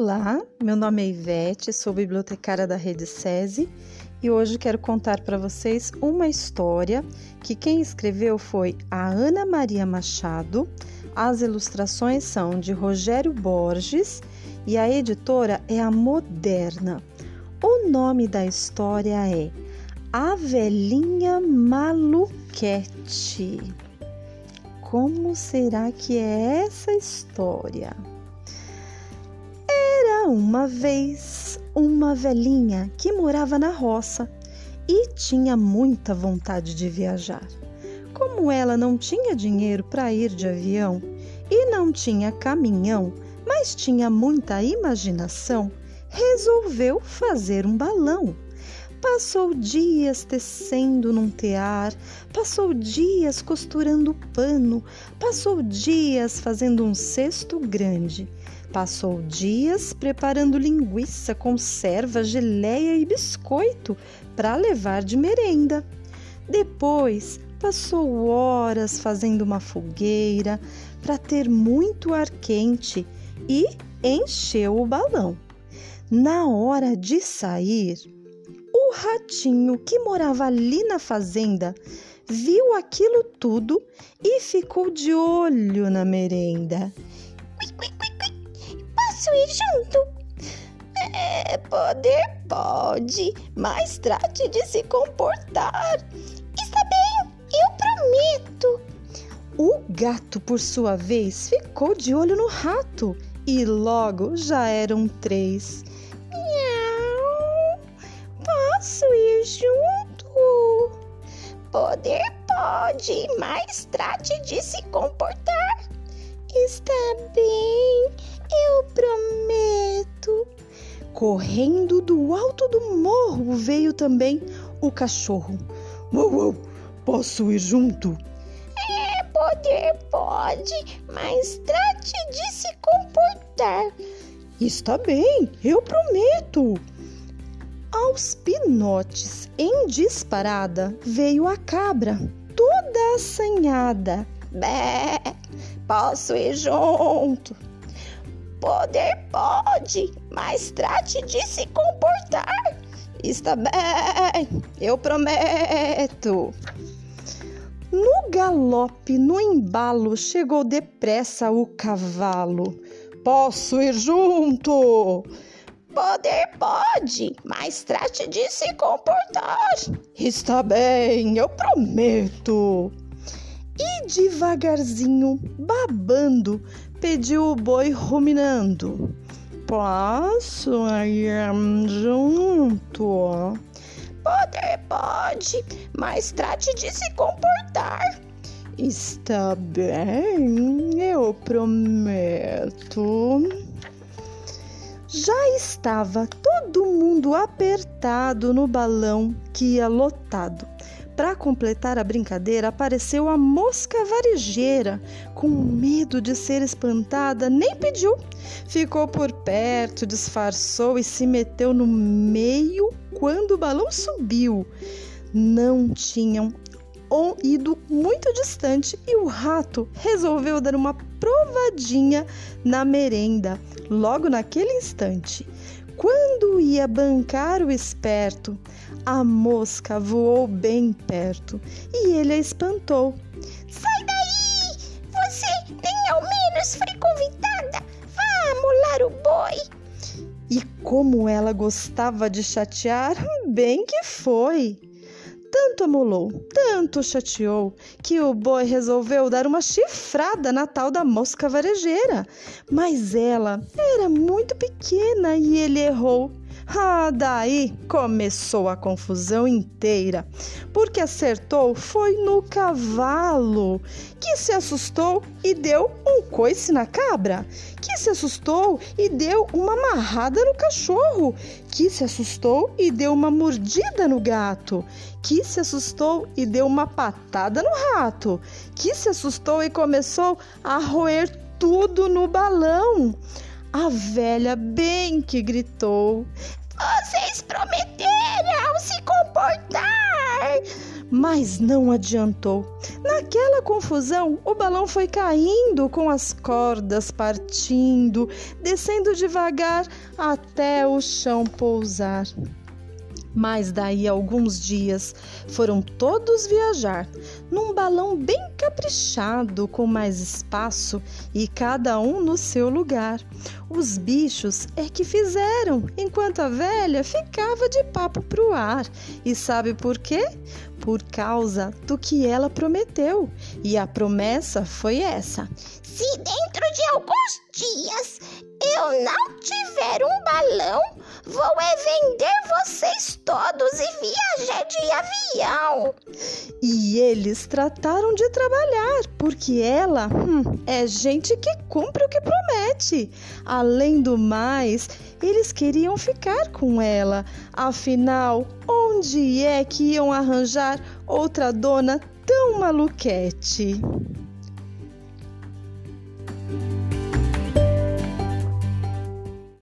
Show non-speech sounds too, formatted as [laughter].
Olá, meu nome é Ivete, sou bibliotecária da Rede SESI e hoje quero contar para vocês uma história que quem escreveu foi a Ana Maria Machado. As ilustrações são de Rogério Borges e a editora é a Moderna. O nome da história é A Velhinha Maluquete. Como será que é essa história? Uma vez uma velhinha que morava na roça e tinha muita vontade de viajar. Como ela não tinha dinheiro para ir de avião e não tinha caminhão, mas tinha muita imaginação, resolveu fazer um balão. Passou dias tecendo num tear, passou dias costurando pano, passou dias fazendo um cesto grande Passou dias preparando linguiça, conserva, geleia e biscoito para levar de merenda. Depois, passou horas fazendo uma fogueira para ter muito ar quente e encheu o balão. Na hora de sair, o ratinho que morava ali na fazenda viu aquilo tudo e ficou de olho na merenda posso ir junto? É, poder pode, mas trate de se comportar. Está bem, eu prometo. O gato, por sua vez, ficou de olho no rato e logo já eram três. Miau! Posso ir junto? Poder pode, mas trate de se comportar. Está bem, Correndo do alto do morro veio também o cachorro. Uou, uou, posso ir junto? É, poder pode, mas trate de se comportar. Está bem, eu prometo. Aos pinotes, em disparada, veio a cabra, toda assanhada. Bé, posso ir junto? Poder pode, mas trate de se comportar. Está bem, eu prometo. No galope, no embalo, chegou depressa o cavalo. Posso ir junto? Poder pode, mas trate de se comportar. Está bem, eu prometo. E devagarzinho, babando, pediu o boi ruminando. Posso ir junto? Poder pode, mas trate de se comportar. Está bem, eu prometo. Já estava todo mundo apertado no balão que ia lotado. Para completar a brincadeira, apareceu a mosca varejeira. Com medo de ser espantada, nem pediu. Ficou por perto, disfarçou e se meteu no meio quando o balão subiu. Não tinham ido muito distante e o rato resolveu dar uma provadinha na merenda logo naquele instante. Quando ia bancar o esperto, a mosca voou bem perto e ele a espantou. Sai daí! Você nem ao menos foi convidada! Vá amolar o boi! E como ela gostava de chatear, [laughs] bem que foi! Tanto amolou, tanto chateou, que o boi resolveu dar uma chifrada na tal da mosca varejeira. Mas ela era muito pequena e ele errou. Ah, daí começou a confusão inteira, porque acertou foi no cavalo, que se assustou e deu um coice na cabra, que se assustou e deu uma amarrada no cachorro, que se assustou e deu uma mordida no gato, que se assustou e deu uma patada no rato, que se assustou e começou a roer tudo no balão. A velha bem que gritou: Vocês prometeram se comportar! Mas não adiantou. Naquela confusão, o balão foi caindo com as cordas partindo, descendo devagar até o chão pousar. Mas daí alguns dias foram todos viajar num balão bem caprichado, com mais espaço e cada um no seu lugar. Os bichos é que fizeram, enquanto a velha ficava de papo pro ar. E sabe por quê? Por causa do que ela prometeu. E a promessa foi essa: Se dentro de alguns dias eu não tiver um balão, vou é vender vocês todos e viajar de avião. E eles trataram de trabalhar, porque ela hum, é gente que cumpre o que promete. Além do mais, eles queriam ficar com ela. Afinal, onde é que iam arranjar outra dona tão maluquete?